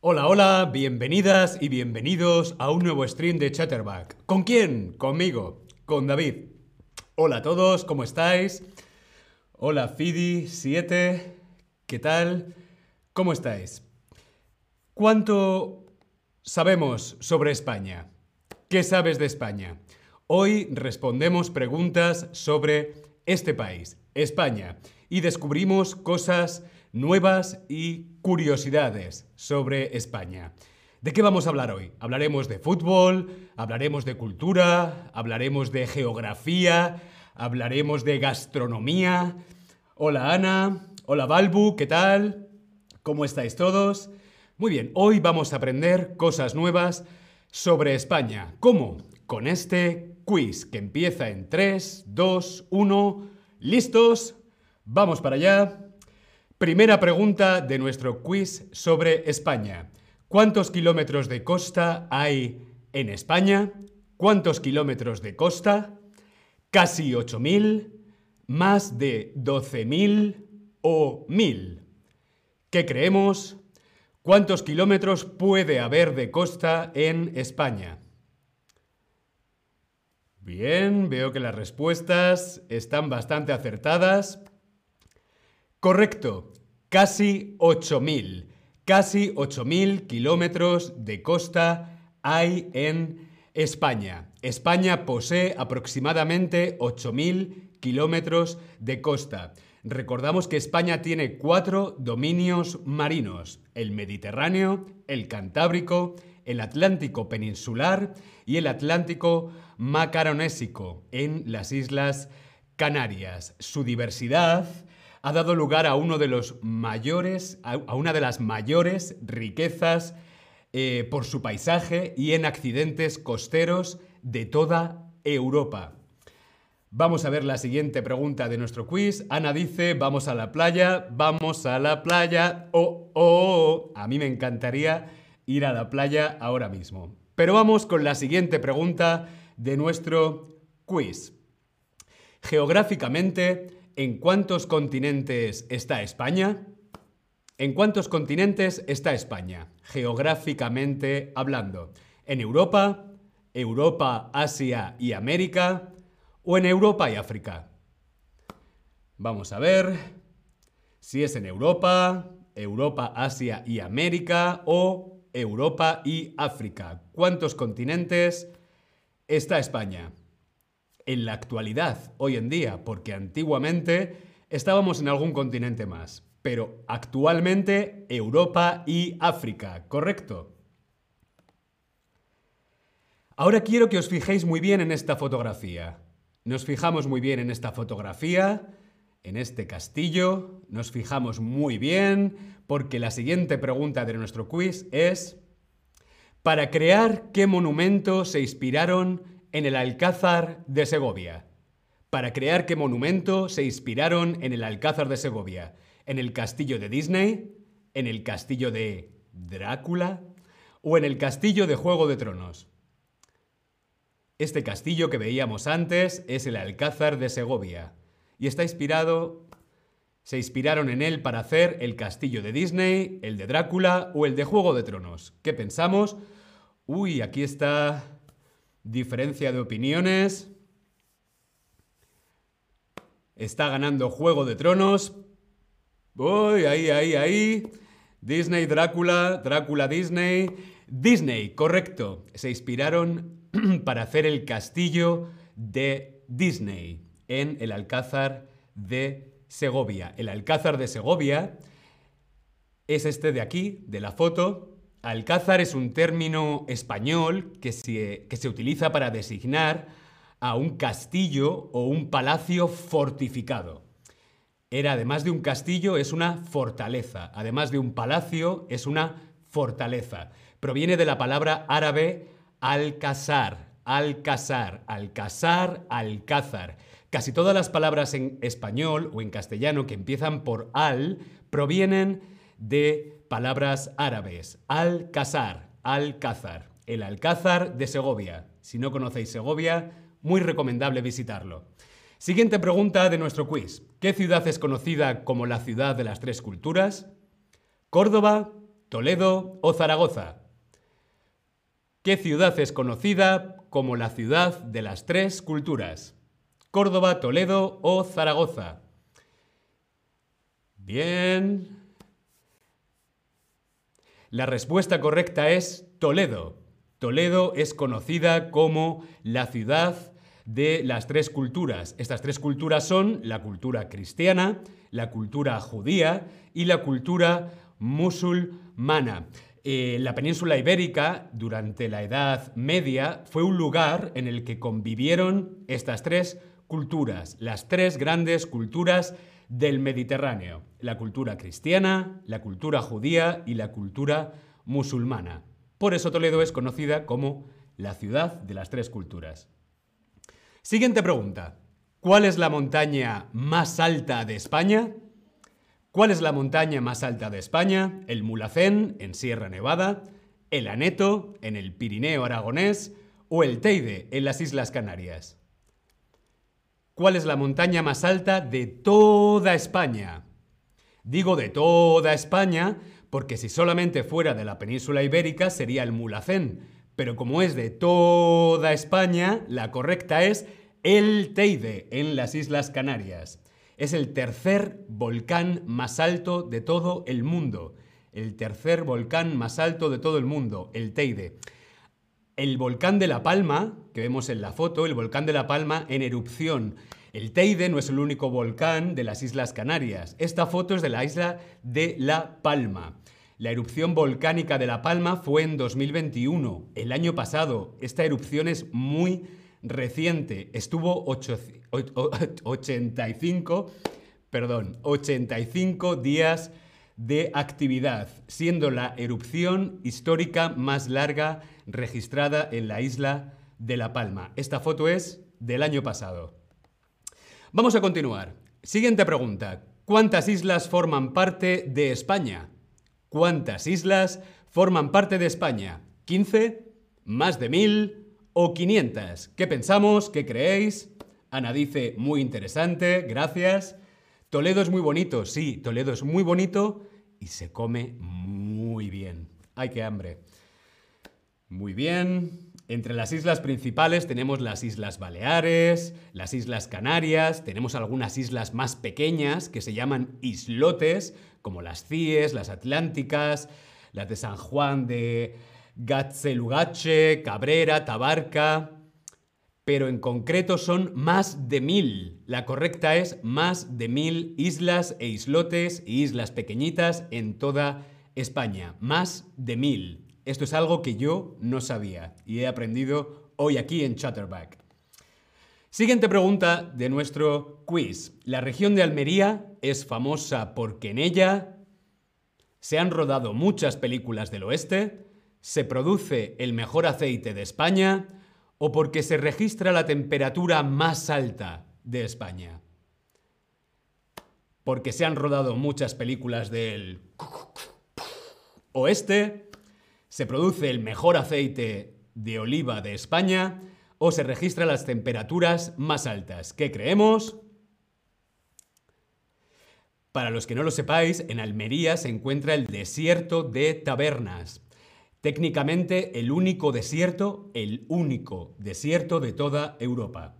Hola, hola, bienvenidas y bienvenidos a un nuevo stream de Chatterback. ¿Con quién? Conmigo, con David. Hola a todos, ¿cómo estáis? Hola Fidi7, ¿qué tal? ¿Cómo estáis? ¿Cuánto sabemos sobre España? ¿Qué sabes de España? Hoy respondemos preguntas sobre este país, España, y descubrimos cosas nuevas y curiosidades sobre España. ¿De qué vamos a hablar hoy? Hablaremos de fútbol, hablaremos de cultura, hablaremos de geografía, hablaremos de gastronomía. Hola Ana, hola Balbu, ¿qué tal? ¿Cómo estáis todos? Muy bien, hoy vamos a aprender cosas nuevas sobre España. ¿Cómo? Con este quiz que empieza en 3, 2, 1. ¿Listos? Vamos para allá. Primera pregunta de nuestro quiz sobre España. ¿Cuántos kilómetros de costa hay en España? ¿Cuántos kilómetros de costa? Casi 8.000, más de 12.000 o 1.000. ¿Qué creemos? ¿Cuántos kilómetros puede haber de costa en España? Bien, veo que las respuestas están bastante acertadas. Correcto, casi 8.000. Casi 8.000 kilómetros de costa hay en España. España posee aproximadamente 8.000 kilómetros de costa. Recordamos que España tiene cuatro dominios marinos, el Mediterráneo, el Cantábrico, el Atlántico peninsular y el Atlántico macaronésico en las Islas Canarias. Su diversidad ha dado lugar a uno de los mayores, a una de las mayores riquezas eh, por su paisaje y en accidentes costeros de toda Europa. Vamos a ver la siguiente pregunta de nuestro quiz. Ana dice, vamos a la playa, vamos a la playa. Oh, oh, oh, a mí me encantaría ir a la playa ahora mismo. Pero vamos con la siguiente pregunta de nuestro quiz. Geográficamente, ¿En cuántos continentes está España? ¿En cuántos continentes está España? Geográficamente hablando. ¿En Europa? ¿Europa, Asia y América? ¿O en Europa y África? Vamos a ver si es en Europa, Europa, Asia y América o Europa y África. ¿Cuántos continentes está España? En la actualidad, hoy en día, porque antiguamente estábamos en algún continente más, pero actualmente Europa y África, ¿correcto? Ahora quiero que os fijéis muy bien en esta fotografía. Nos fijamos muy bien en esta fotografía, en este castillo, nos fijamos muy bien, porque la siguiente pregunta de nuestro quiz es, ¿para crear qué monumento se inspiraron en el Alcázar de Segovia. Para crear qué monumento se inspiraron en el Alcázar de Segovia, en el castillo de Disney, en el castillo de Drácula o en el castillo de Juego de Tronos. Este castillo que veíamos antes es el Alcázar de Segovia y está inspirado se inspiraron en él para hacer el castillo de Disney, el de Drácula o el de Juego de Tronos. ¿Qué pensamos? Uy, aquí está Diferencia de opiniones. Está ganando Juego de Tronos. Uy, ahí, ahí, ahí. Disney, Drácula, Drácula, Disney. Disney, correcto. Se inspiraron para hacer el castillo de Disney en el Alcázar de Segovia. El Alcázar de Segovia es este de aquí, de la foto, Alcázar es un término español que se, utiliza para designar a un castillo o un palacio fortificado. Era, además de un castillo, es una fortaleza. Además de un palacio, es una fortaleza. Proviene de la palabra árabe alcázar, alcázar, alcázar, alcázar. Casi todas las palabras en español o en castellano que empiezan por al provienen de palabras árabes. Alcázar, Alcázar, el Alcázar de Segovia. Si no conocéis Segovia, muy recomendable visitarlo. Siguiente pregunta de nuestro quiz. ¿Qué ciudad es conocida como la ciudad de las tres culturas? ¿Córdoba, Toledo o Zaragoza. ¿Qué ciudad es conocida como la ciudad de las tres culturas? Córdoba, Toledo o Zaragoza. Bien. La respuesta correcta es Toledo. Toledo es conocida como la ciudad de las tres culturas. Estas tres culturas son la cultura cristiana, la cultura judía y la cultura musulmana. Eh, la península ibérica, durante la Edad Media, fue un lugar en el que convivieron estas tres culturas, las tres grandes culturas del Mediterráneo, la cultura cristiana, la cultura judía y la cultura musulmana. Por eso Toledo es conocida como la ciudad de las tres culturas. Siguiente pregunta. ¿Cuál es la montaña más alta de España? ¿Cuál es la montaña más alta de España? El Mulacén, en Sierra Nevada, el Aneto, en el Pirineo aragonés, o el Teide, en las Islas Canarias. ¿Cuál es la montaña más alta de toda España? Digo de toda España porque si solamente fuera de la península ibérica sería el Mulacén, pero como es de toda España, la correcta es el Teide, en las Islas Canarias. Es el tercer volcán más alto de todo el mundo. El tercer volcán más alto de todo el mundo, el Teide. El volcán de La Palma, que vemos en la foto, el volcán de La Palma en erupción. El Teide no es el único volcán de las Islas Canarias. Esta foto es de la isla de La Palma. La erupción volcánica de La Palma fue en 2021, el año pasado. Esta erupción es muy reciente. Estuvo 85, perdón, 85 días de actividad, siendo la erupción histórica más larga registrada en la isla de La Palma. Esta foto es del año pasado. Vamos a continuar. Siguiente pregunta. ¿Cuántas islas forman parte de España? ¿Cuántas islas forman parte de España? ¿15? ¿Más de mil? ¿O 500? ¿Qué pensamos? ¿Qué creéis? Ana dice, muy interesante, gracias. Toledo es muy bonito, sí, Toledo es muy bonito y se come muy bien. ¡Ay, qué hambre! Muy bien. Entre las islas principales tenemos las Islas Baleares, las Islas Canarias, tenemos algunas islas más pequeñas que se llaman islotes, como las CIES, las Atlánticas, las de San Juan de Gatzelugache, Cabrera, Tabarca pero en concreto son más de mil. La correcta es más de mil islas e islotes y islas pequeñitas en toda España. Más de mil. Esto es algo que yo no sabía y he aprendido hoy aquí en Chatterback. Siguiente pregunta de nuestro quiz. La región de Almería es famosa porque en ella se han rodado muchas películas del oeste, se produce el mejor aceite de España, o porque se registra la temperatura más alta de España. Porque se han rodado muchas películas del oeste, se produce el mejor aceite de oliva de España o se registran las temperaturas más altas. ¿Qué creemos? Para los que no lo sepáis, en Almería se encuentra el desierto de Tabernas, Técnicamente el único desierto, el único desierto de toda Europa.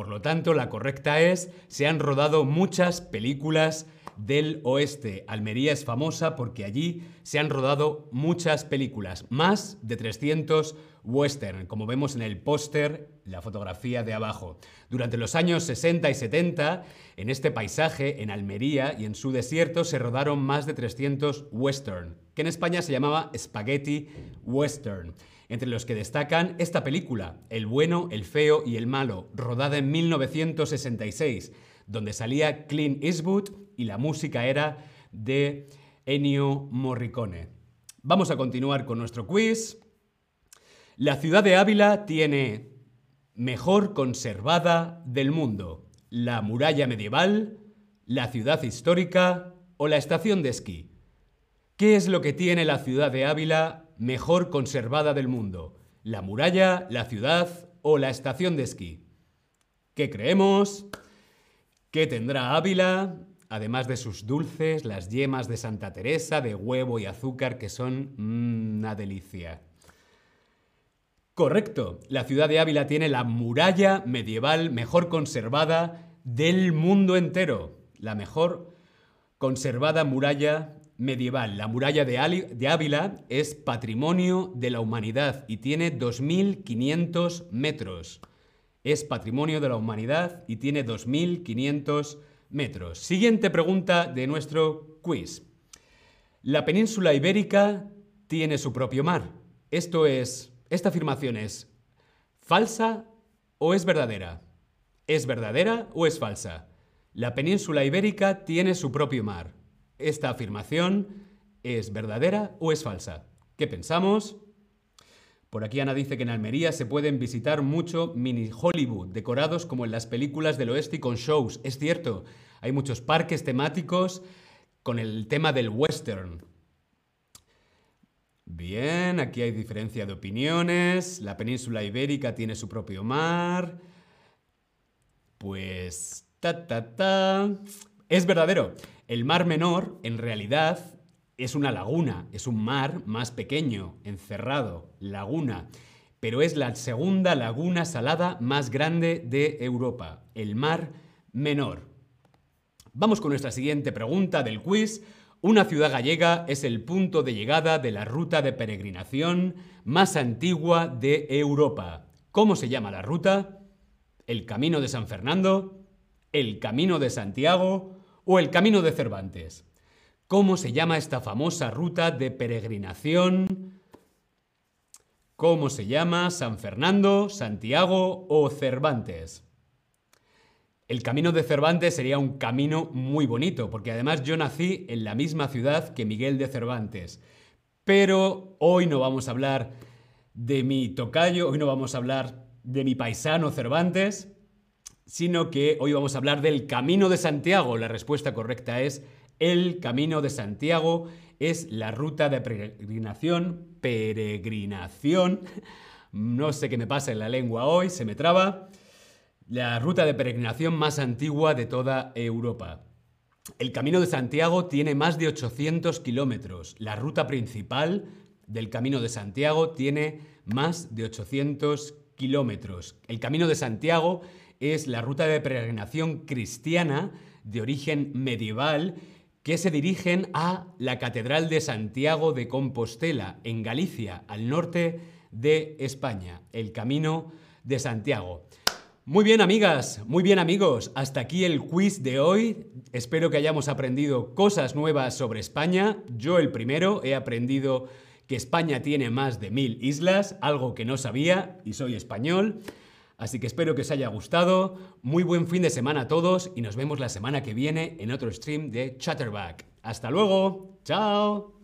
Por lo tanto, la correcta es, se han rodado muchas películas del oeste. Almería es famosa porque allí se han rodado muchas películas, más de 300 western, como vemos en el póster, la fotografía de abajo. Durante los años 60 y 70, en este paisaje, en Almería y en su desierto, se rodaron más de 300 western, que en España se llamaba spaghetti western entre los que destacan esta película, El bueno, el feo y el malo, rodada en 1966, donde salía Clint Eastwood y la música era de Ennio Morricone. Vamos a continuar con nuestro quiz. La ciudad de Ávila tiene mejor conservada del mundo, la muralla medieval, la ciudad histórica o la estación de esquí. ¿Qué es lo que tiene la ciudad de Ávila mejor conservada del mundo? ¿La muralla, la ciudad o la estación de esquí? ¿Qué creemos? ¿Qué tendrá Ávila? además de sus dulces, las yemas de Santa Teresa, de huevo y azúcar, que son mm, una delicia. Correcto, la ciudad de Ávila tiene la muralla medieval mejor conservada del mundo entero. La mejor conservada muralla medieval. La muralla de, Ávila es patrimonio de la humanidad y tiene 2.500 metros. Es patrimonio de la humanidad y tiene 2.500 metros. Siguiente pregunta de nuestro quiz. La península ibérica tiene su propio mar. Esto es, esta afirmación es falsa o es verdadera. ¿Es verdadera o es falsa? La península ibérica tiene su propio mar. ¿Esta afirmación es verdadera o es falsa? ¿Qué pensamos? Por aquí Ana dice que en Almería se pueden visitar mucho mini Hollywood, decorados como en las películas del oeste y con shows. Es cierto, hay muchos parques temáticos con el tema del western. Bien, aquí hay diferencia de opiniones. La península ibérica tiene su propio mar. Pues... Ta, ta, ta. Es verdadero. El mar menor, en realidad, es una laguna, es un mar más pequeño, encerrado, laguna, pero es la segunda laguna salada más grande de Europa, el mar menor. Vamos con nuestra siguiente pregunta del quiz. Una ciudad gallega es el punto de llegada de la ruta de peregrinación más antigua de Europa. ¿Cómo se llama la ruta? ¿El Camino de San Fernando? ¿El Camino de Santiago? O el Camino de Cervantes. ¿Cómo se llama esta famosa ruta de peregrinación? ¿Cómo se llama San Fernando, Santiago o Cervantes? El camino de Cervantes sería un camino muy bonito, porque además yo nací en la misma ciudad que Miguel de Cervantes. Pero hoy no vamos a hablar de mi tocayo, hoy no vamos a hablar de mi paisano Cervantes, sino que hoy vamos a hablar del Camino de Santiago. La respuesta correcta es el Camino de Santiago es la ruta de peregrinación, peregrinación, no sé qué me pasa en la lengua hoy, se me traba, la ruta de peregrinación más antigua de toda Europa. El Camino de Santiago tiene más de 800 kilómetros. La ruta principal del Camino de Santiago tiene más de 800 kilómetros. El Camino de Santiago es la ruta de peregrinación cristiana de origen medieval que se dirigen a la Catedral de Santiago de Compostela, en Galicia, al norte de España, el Camino de Santiago. Muy bien, amigas, muy bien, amigos. Hasta aquí el quiz de hoy. Espero que hayamos aprendido cosas nuevas sobre España. Yo el primero he aprendido que España tiene más de mil islas, algo que no sabía y soy español. Así que espero que os haya gustado. Muy buen fin de semana a todos y nos vemos la semana que viene en otro stream de Chatterback. Hasta luego. Chao.